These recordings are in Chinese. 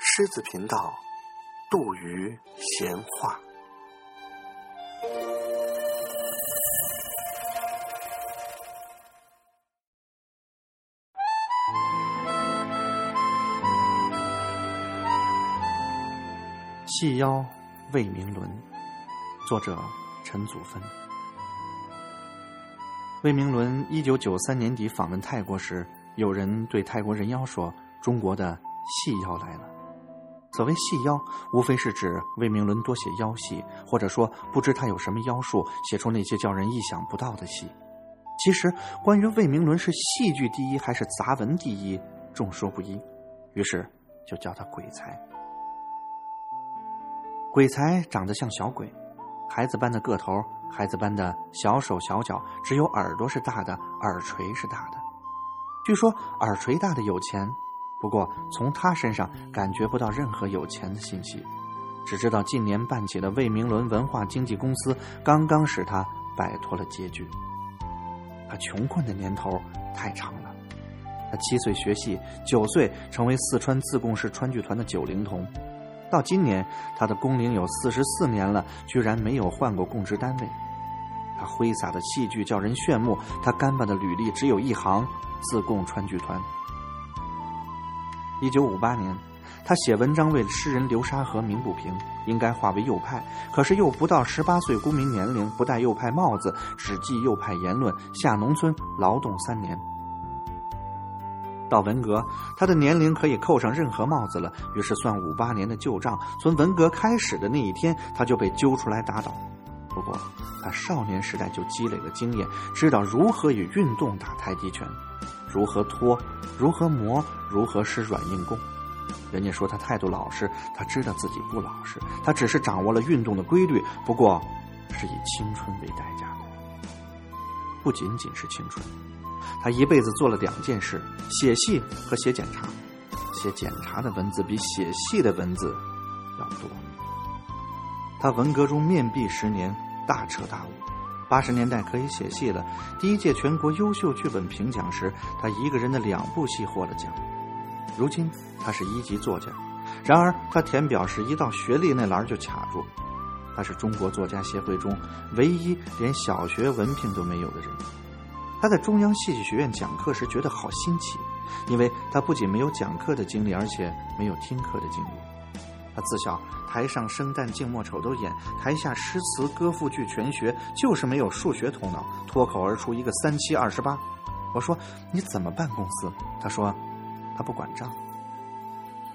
狮子频道，杜鱼闲话。细腰魏明伦，作者陈祖芬。魏明伦一九九三年底访问泰国时，有人对泰国人妖说：“中国的细腰来了。”所谓细腰，无非是指魏明伦多写妖戏，或者说不知他有什么妖术，写出那些叫人意想不到的戏。其实，关于魏明伦是戏剧第一还是杂文第一，众说不一，于是就叫他鬼才。鬼才长得像小鬼，孩子般的个头，孩子般的小手小脚，只有耳朵是大的，耳垂是大的。据说耳垂大的有钱，不过从他身上感觉不到任何有钱的信息，只知道近年办起的魏明伦文化经纪公司刚刚使他摆脱了拮据。他穷困的年头太长了，他七岁学戏，九岁成为四川自贡市川剧团的九龄童。到今年，他的工龄有四十四年了，居然没有换过供职单位。他挥洒的戏剧叫人炫目，他干巴的履历只有一行：自贡川剧团。一九五八年，他写文章为诗人流沙河鸣不平，应该划为右派，可是又不到十八岁公民年龄，不戴右派帽子，只记右派言论，下农村劳动三年。到文革，他的年龄可以扣上任何帽子了。于是算五八年的旧账，从文革开始的那一天，他就被揪出来打倒。不过，他少年时代就积累了经验，知道如何与运动打太极拳，如何拖，如何磨，如何施软硬功。人家说他态度老实，他知道自己不老实，他只是掌握了运动的规律，不过是以青春为代价的，不仅仅是青春。他一辈子做了两件事：写戏和写检查。写检查的文字比写戏的文字要多。他文革中面壁十年，大彻大悟。八十年代可以写戏了。第一届全国优秀剧本评奖时，他一个人的两部戏获了奖。如今他是一级作家，然而他填表时一到学历那栏就卡住。他是中国作家协会中唯一连小学文凭都没有的人。他在中央戏剧学院讲课时觉得好新奇，因为他不仅没有讲课的经历，而且没有听课的经历。他自小台上生旦净末丑都演，台下诗词歌赋剧全学，就是没有数学头脑，脱口而出一个三七二十八。我说你怎么办公司？他说他不管账。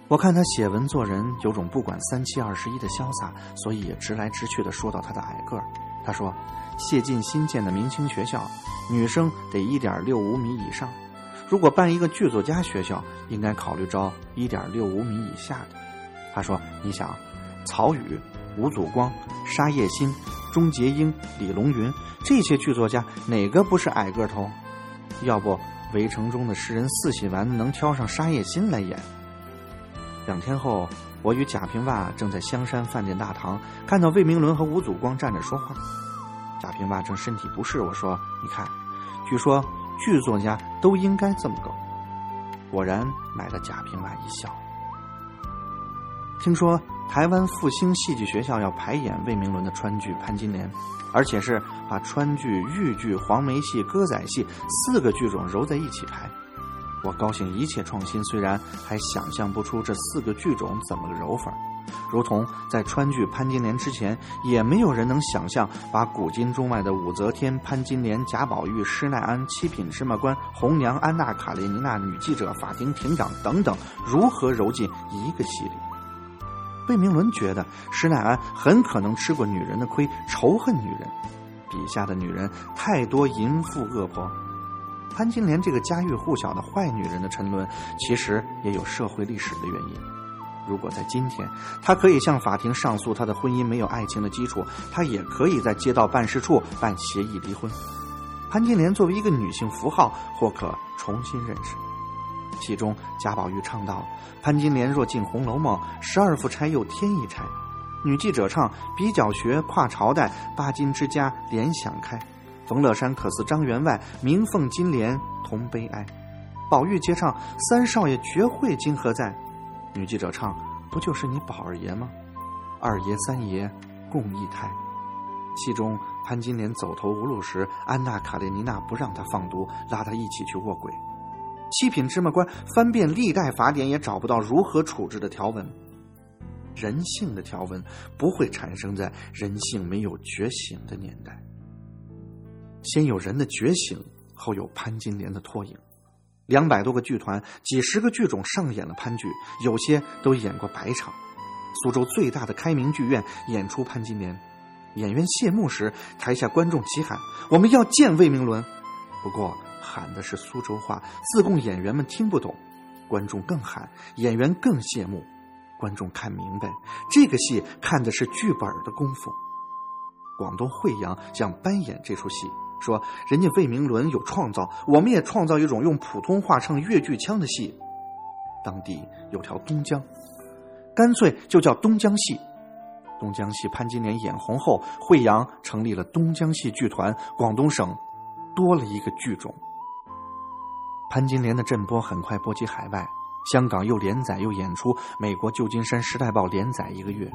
我看他写文做人有种不管三七二十一的潇洒，所以也直来直去的说到他的矮个儿。他说谢晋新建的明清学校。女生得一点六五米以上，如果办一个剧作家学校，应该考虑招一点六五米以下的。他说：“你想，曹禺、吴祖光、沙叶新、钟杰英、李龙云这些剧作家，哪个不是矮个头？要不，围城中的诗人四喜丸能挑上沙叶新来演？”两天后，我与贾平凹正在香山饭店大堂，看到魏明伦和吴祖光站着说话。贾平凹正身体不适，我说：“你看，据说剧作家都应该这么搞。”果然买了贾平凹一笑。听说台湾复兴戏剧学校要排演魏明伦的川剧《潘金莲》，而且是把川剧、豫剧、黄梅戏、歌仔戏四个剧种揉在一起排。我高兴一切创新，虽然还想象不出这四个剧种怎么个揉法。如同在川剧《潘金莲》之前，也没有人能想象把古今中外的武则天、潘金莲、贾宝玉、施耐庵、七品芝麻官、红娘、安娜·卡列尼娜、女记者、法庭庭长等等如何揉进一个戏里。魏明伦觉得施耐庵很可能吃过女人的亏，仇恨女人，笔下的女人太多淫妇恶婆。潘金莲这个家喻户晓的坏女人的沉沦，其实也有社会历史的原因。如果在今天，她可以向法庭上诉她的婚姻没有爱情的基础，她也可以在街道办事处办协议离婚。潘金莲作为一个女性符号，或可重新认识。其中，贾宝玉唱道：“潘金莲若进《红楼梦》，十二副钗又添一钗。”女记者唱：“比较学跨朝代，巴金之家联想开。”冯乐山可似张员外，鸣凤金莲同悲哀。宝玉接唱：“三少爷绝会今何在？”女记者唱：“不就是你宝二爷吗？二爷三爷共一胎。”戏中潘金莲走投无路时，安娜·卡列尼娜不让她放毒，拉她一起去卧轨。七品芝麻官翻遍历代法典，也找不到如何处置的条文。人性的条文不会产生在人性没有觉醒的年代。先有人的觉醒，后有潘金莲的脱颖。两百多个剧团，几十个剧种上演了潘剧，有些都演过百场。苏州最大的开明剧院演出潘金莲，演员谢幕时，台下观众齐喊：“我们要见魏明伦。”不过喊的是苏州话，自贡演员们听不懂，观众更喊，演员更谢幕。观众看明白，这个戏看的是剧本的功夫。广东惠阳想搬演这出戏，说人家魏明伦有创造，我们也创造一种用普通话唱越剧腔的戏。当地有条东江，干脆就叫东江戏。东江戏潘金莲演红后，惠阳成立了东江戏剧团，广东省多了一个剧种。潘金莲的震波很快波及海外。香港又连载又演出，美国旧金山《时代报》连载一个月，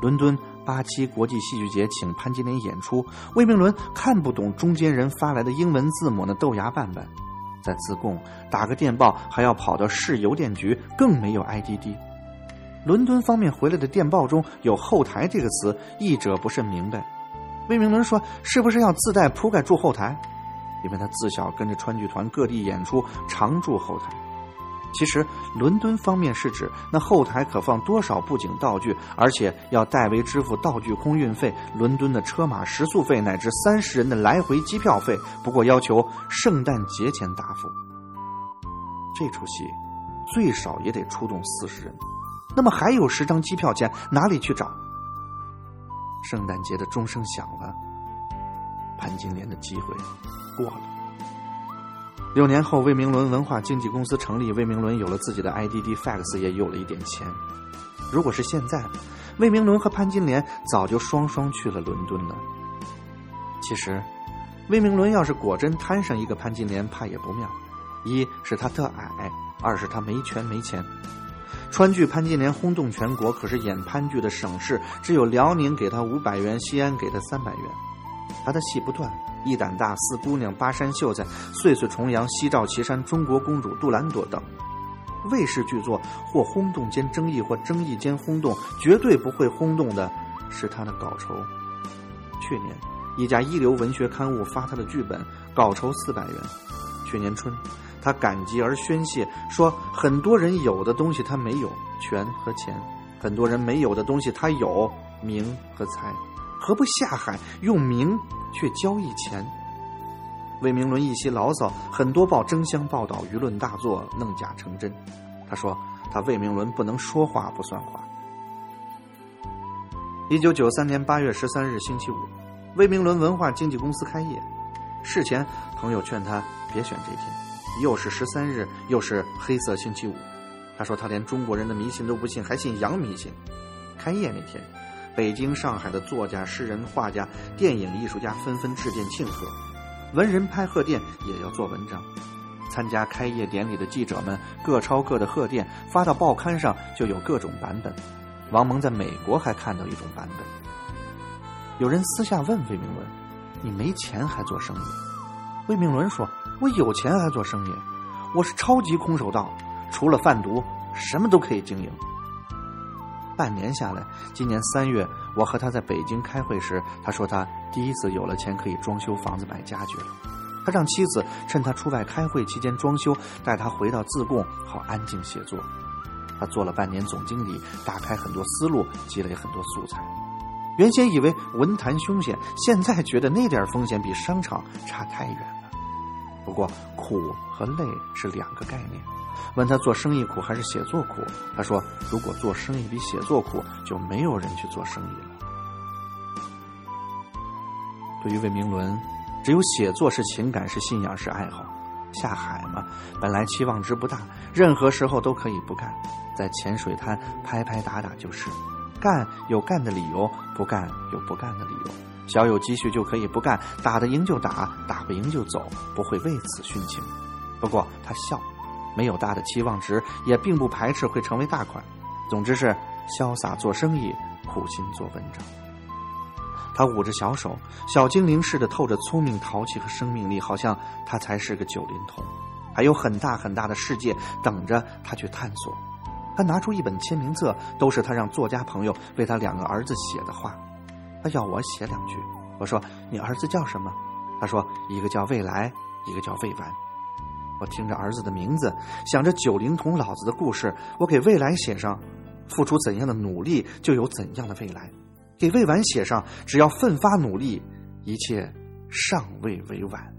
伦敦八七国际戏剧节请潘金莲演出，魏明伦看不懂中间人发来的英文字母，那豆芽瓣瓣，在自贡打个电报还要跑到市邮电局，更没有 IDD。伦敦方面回来的电报中有“后台”这个词，译者不甚明白。魏明伦说：“是不是要自带铺盖住后台？因为他自小跟着川剧团各地演出，常住后台。”其实，伦敦方面是指那后台可放多少布景道具，而且要代为支付道具空运费、伦敦的车马食宿费乃至三十人的来回机票费。不过要求圣诞节前答复。这出戏最少也得出动四十人，那么还有十张机票钱哪里去找？圣诞节的钟声响了，潘金莲的机会过了。六年后，魏明伦文化经纪公司成立，魏明伦有了自己的 IDD fax，也有了一点钱。如果是现在，魏明伦和潘金莲早就双双去了伦敦了。其实，魏明伦要是果真摊上一个潘金莲，怕也不妙。一是他特矮，二是他没权没钱。川剧潘金莲轰动全国，可是演潘剧的省市只有辽宁给他五百元，西安给他三百元。他的戏不断。一胆大、四姑娘、巴山秀才、岁岁重阳、夕照岐山、中国公主杜兰朵等卫视剧作，或轰动兼争议，或争议兼轰动，绝对不会轰动的是他的稿酬。去年，一家一流文学刊物发他的剧本，稿酬四百元。去年春，他感激而宣泄，说很多人有的东西他没有，权和钱；很多人没有的东西他有，名和财。何不下海用名去交易钱？魏明伦一席牢骚，很多报争相报道，舆论大作，弄假成真。他说：“他魏明伦不能说话不算话。”一九九三年八月十三日星期五，魏明伦文化经纪公司开业。事前，朋友劝他别选这天，又是十三日，又是黑色星期五。他说他连中国人的迷信都不信，还信洋迷信。开业那天。北京、上海的作家、诗人、画家、电影艺术家纷纷致电庆贺，文人拍贺电也要做文章。参加开业典礼的记者们各抄各的贺电，发到报刊上就有各种版本。王蒙在美国还看到一种版本。有人私下问魏明伦：“你没钱还做生意？”魏明伦说：“我有钱还做生意，我是超级空手道，除了贩毒，什么都可以经营。”半年下来，今年三月，我和他在北京开会时，他说他第一次有了钱可以装修房子、买家具了。他让妻子趁他出外开会期间装修，带他回到自贡，好安静写作。他做了半年总经理，打开很多思路，积累很多素材。原先以为文坛凶险，现在觉得那点风险比商场差太远了。不过苦和累是两个概念。问他做生意苦还是写作苦？他说：“如果做生意比写作苦，就没有人去做生意了。”对于魏明伦，只有写作是情感，是信仰，是爱好。下海嘛，本来期望值不大，任何时候都可以不干，在浅水滩拍拍打打就是。干有干的理由，不干有不干的理由。小有积蓄就可以不干，打得赢就打，打不赢就走，不会为此殉情。不过他笑，没有大的期望值，也并不排斥会成为大款。总之是潇洒做生意，苦心做文章。他捂着小手，小精灵似的透着聪明、淘气和生命力，好像他才是个九龄童，还有很大很大的世界等着他去探索。他拿出一本签名册，都是他让作家朋友为他两个儿子写的话。他要我写两句，我说：“你儿子叫什么？”他说：“一个叫未来，一个叫未完。”我听着儿子的名字，想着九龄童老子的故事，我给未来写上：付出怎样的努力，就有怎样的未来；给未完写上：只要奋发努力，一切尚未为晚。